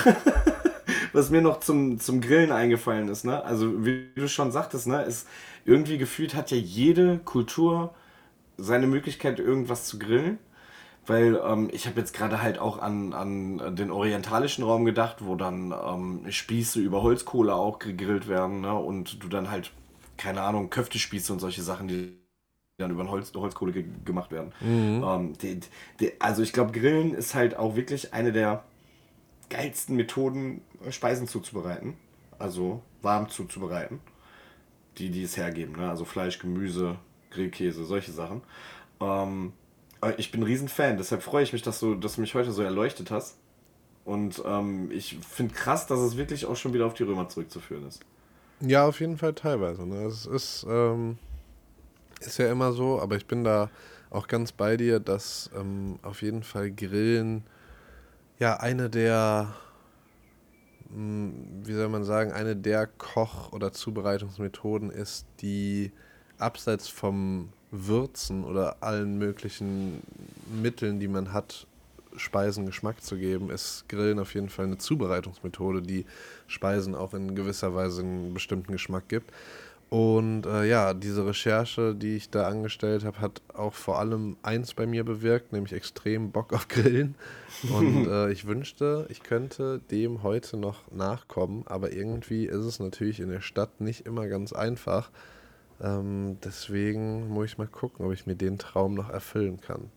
[SPEAKER 1] was mir noch zum, zum Grillen eingefallen ist, ne? Also wie du schon sagtest, ne, ist irgendwie gefühlt hat ja jede Kultur seine Möglichkeit, irgendwas zu grillen. Weil ähm, ich habe jetzt gerade halt auch an, an den orientalischen Raum gedacht, wo dann ähm, Spieße über Holzkohle auch gegrillt werden ne? und du dann halt, keine Ahnung, Köftespieße und solche Sachen, die dann über Holz, Holzkohle ge gemacht werden. Mhm. Ähm, die, die, also ich glaube, Grillen ist halt auch wirklich eine der geilsten Methoden, Speisen zuzubereiten. Also warm zuzubereiten. Die, die es hergeben. Ne? Also Fleisch, Gemüse, Grillkäse, solche Sachen. Ähm, äh, ich bin ein Riesenfan, deshalb freue ich mich, dass du, dass du mich heute so erleuchtet hast. Und ähm, ich finde krass, dass es wirklich auch schon wieder auf die Römer zurückzuführen ist.
[SPEAKER 2] Ja, auf jeden Fall teilweise. Ne? Es ist, ähm, ist ja immer so, aber ich bin da auch ganz bei dir, dass ähm, auf jeden Fall Grillen ja eine der, mh, hm, wie soll man sagen, eine der Koch- oder Zubereitungsmethoden ist, die abseits vom Würzen oder allen möglichen Mitteln, die man hat, Speisen Geschmack zu geben, ist Grillen auf jeden Fall eine Zubereitungsmethode, die Speisen auch in gewisser Weise einen bestimmten Geschmack gibt. Und äh, ja, diese Recherche, die ich da angestellt habe, hat auch vor allem eins bei mir bewirkt, nämlich extrem Bock auf Grillen. Und (laughs) äh, ich wünschte, ich könnte dem heute noch nachkommen, aber irgendwie ist es natürlich in der Stadt nicht immer ganz einfach. Ähm, deswegen muss ich mal gucken, ob ich mir den Traum noch erfüllen kann.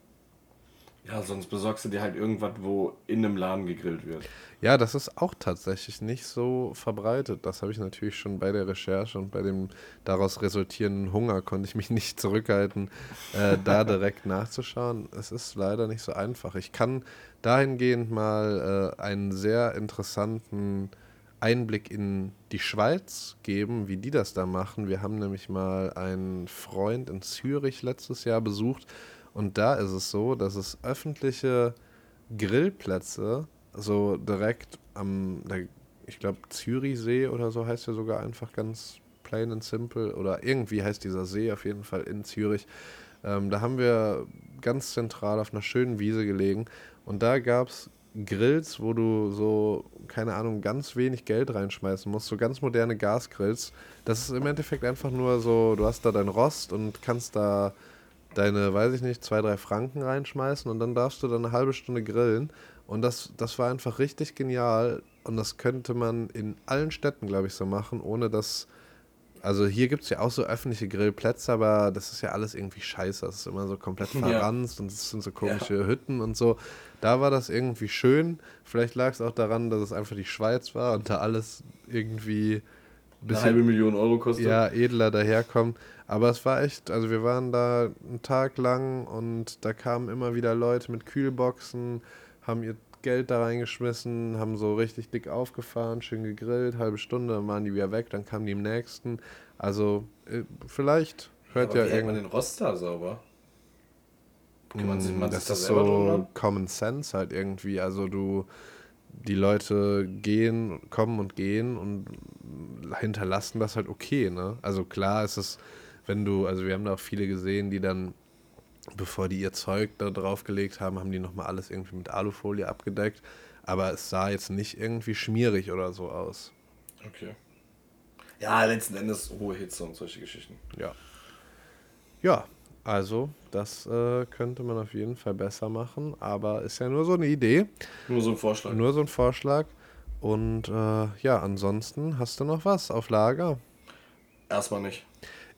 [SPEAKER 1] Ja, sonst besorgst du dir halt irgendwas, wo in einem Laden gegrillt wird.
[SPEAKER 2] Ja, das ist auch tatsächlich nicht so verbreitet. Das habe ich natürlich schon bei der Recherche und bei dem daraus resultierenden Hunger konnte ich mich (laughs) nicht zurückhalten, äh, da (laughs) direkt nachzuschauen. Es ist leider nicht so einfach. Ich kann dahingehend mal äh, einen sehr interessanten Einblick in die Schweiz geben, wie die das da machen. Wir haben nämlich mal einen Freund in Zürich letztes Jahr besucht und da ist es so, dass es öffentliche Grillplätze so direkt am, ich glaube, Zürichsee oder so heißt er sogar einfach ganz plain and simple. Oder irgendwie heißt dieser See auf jeden Fall in Zürich. Ähm, da haben wir ganz zentral auf einer schönen Wiese gelegen. Und da gab es Grills, wo du so, keine Ahnung, ganz wenig Geld reinschmeißen musst. So ganz moderne Gasgrills. Das ist im Endeffekt einfach nur so, du hast da dein Rost und kannst da deine, weiß ich nicht, zwei, drei Franken reinschmeißen und dann darfst du dann eine halbe Stunde grillen. Und das, das war einfach richtig genial. Und das könnte man in allen Städten, glaube ich, so machen, ohne dass. Also hier gibt es ja auch so öffentliche Grillplätze, aber das ist ja alles irgendwie scheiße. Das ist immer so komplett (laughs) verranzt ja. und es sind so komische ja. Hütten und so. Da war das irgendwie schön. Vielleicht lag es auch daran, dass es einfach die Schweiz war und da alles irgendwie
[SPEAKER 1] bisschen, eine halbe Million Euro kostet.
[SPEAKER 2] Ja, edler daherkommt. Aber es war echt, also wir waren da einen Tag lang und da kamen immer wieder Leute mit Kühlboxen, haben ihr Geld da reingeschmissen, haben so richtig dick aufgefahren, schön gegrillt, halbe Stunde, dann waren die wieder weg, dann kamen die im nächsten. Also äh, vielleicht hört Aber ja
[SPEAKER 1] irgendwann den Roster sauber.
[SPEAKER 2] Kann man, man das ist so drunter? Common Sense halt irgendwie. Also du, die Leute gehen, kommen und gehen und hinterlassen das halt okay, ne? Also klar ist es wenn du, also wir haben da auch viele gesehen, die dann, bevor die ihr Zeug da draufgelegt haben, haben die nochmal alles irgendwie mit Alufolie abgedeckt. Aber es sah jetzt nicht irgendwie schmierig oder so aus.
[SPEAKER 1] Okay. Ja, letzten Endes hohe Hitze und solche Geschichten.
[SPEAKER 2] Ja. Ja, also das äh, könnte man auf jeden Fall besser machen, aber ist ja nur so eine Idee.
[SPEAKER 1] Nur so ein Vorschlag.
[SPEAKER 2] Nur so ein Vorschlag. Und äh, ja, ansonsten hast du noch was auf Lager?
[SPEAKER 1] Erstmal nicht.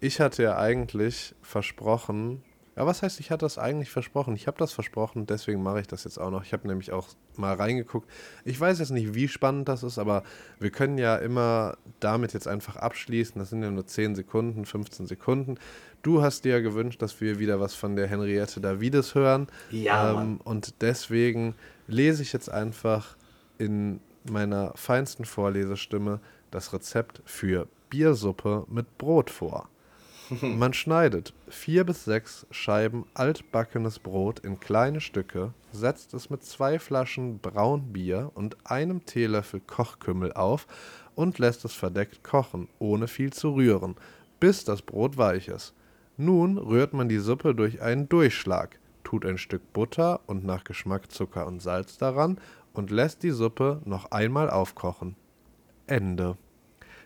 [SPEAKER 2] Ich hatte ja eigentlich versprochen, ja, was heißt, ich hatte das eigentlich versprochen? Ich habe das versprochen, deswegen mache ich das jetzt auch noch. Ich habe nämlich auch mal reingeguckt. Ich weiß jetzt nicht, wie spannend das ist, aber wir können ja immer damit jetzt einfach abschließen. Das sind ja nur 10 Sekunden, 15 Sekunden. Du hast dir ja gewünscht, dass wir wieder was von der Henriette Davides hören. Ja. Ähm, und deswegen lese ich jetzt einfach in meiner feinsten Vorlesestimme das Rezept für Biersuppe mit Brot vor. (laughs) Man schneidet vier bis sechs Scheiben altbackenes Brot in kleine Stücke, setzt es mit zwei Flaschen Braunbier und einem Teelöffel Kochkümmel auf und lässt es verdeckt kochen, ohne viel zu rühren, bis das Brot weich ist. Nun rührt man die Suppe durch einen Durchschlag, tut ein Stück Butter und nach Geschmack Zucker und Salz daran und lässt die Suppe noch einmal aufkochen. Ende.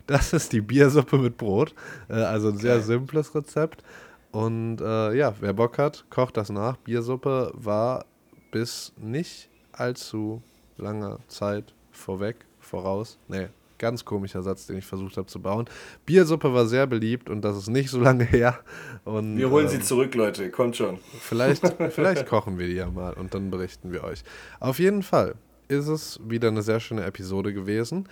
[SPEAKER 2] Das ist die Biersuppe mit Brot. Äh, also ein okay. sehr simples Rezept. Und äh, ja, wer Bock hat, kocht das nach. Biersuppe war bis nicht allzu langer Zeit vorweg, voraus. Nee, ganz komischer Satz, den ich versucht habe zu bauen. Biersuppe war sehr beliebt und das ist nicht so lange (laughs) her. Und,
[SPEAKER 1] wir holen ähm, sie zurück, Leute, kommt schon.
[SPEAKER 2] Vielleicht, (laughs) vielleicht kochen wir die ja mal und dann berichten wir euch. Auf jeden Fall ist es wieder eine sehr schöne Episode gewesen.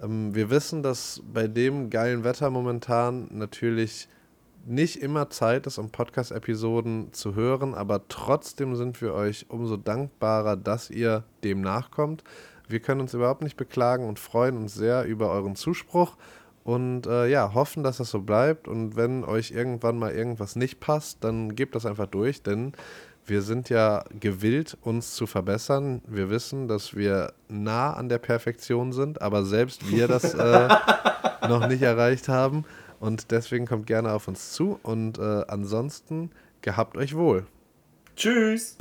[SPEAKER 2] Ähm, wir wissen, dass bei dem geilen Wetter momentan natürlich nicht immer Zeit ist, um Podcast-Episoden zu hören, aber trotzdem sind wir euch umso dankbarer, dass ihr dem nachkommt. Wir können uns überhaupt nicht beklagen und freuen uns sehr über euren Zuspruch und äh, ja, hoffen, dass das so bleibt. Und wenn euch irgendwann mal irgendwas nicht passt, dann gebt das einfach durch, denn wir sind ja gewillt, uns zu verbessern. Wir wissen, dass wir nah an der Perfektion sind, aber selbst wir das äh, (laughs) noch nicht erreicht haben. Und deswegen kommt gerne auf uns zu. Und äh, ansonsten gehabt euch wohl.
[SPEAKER 1] Tschüss.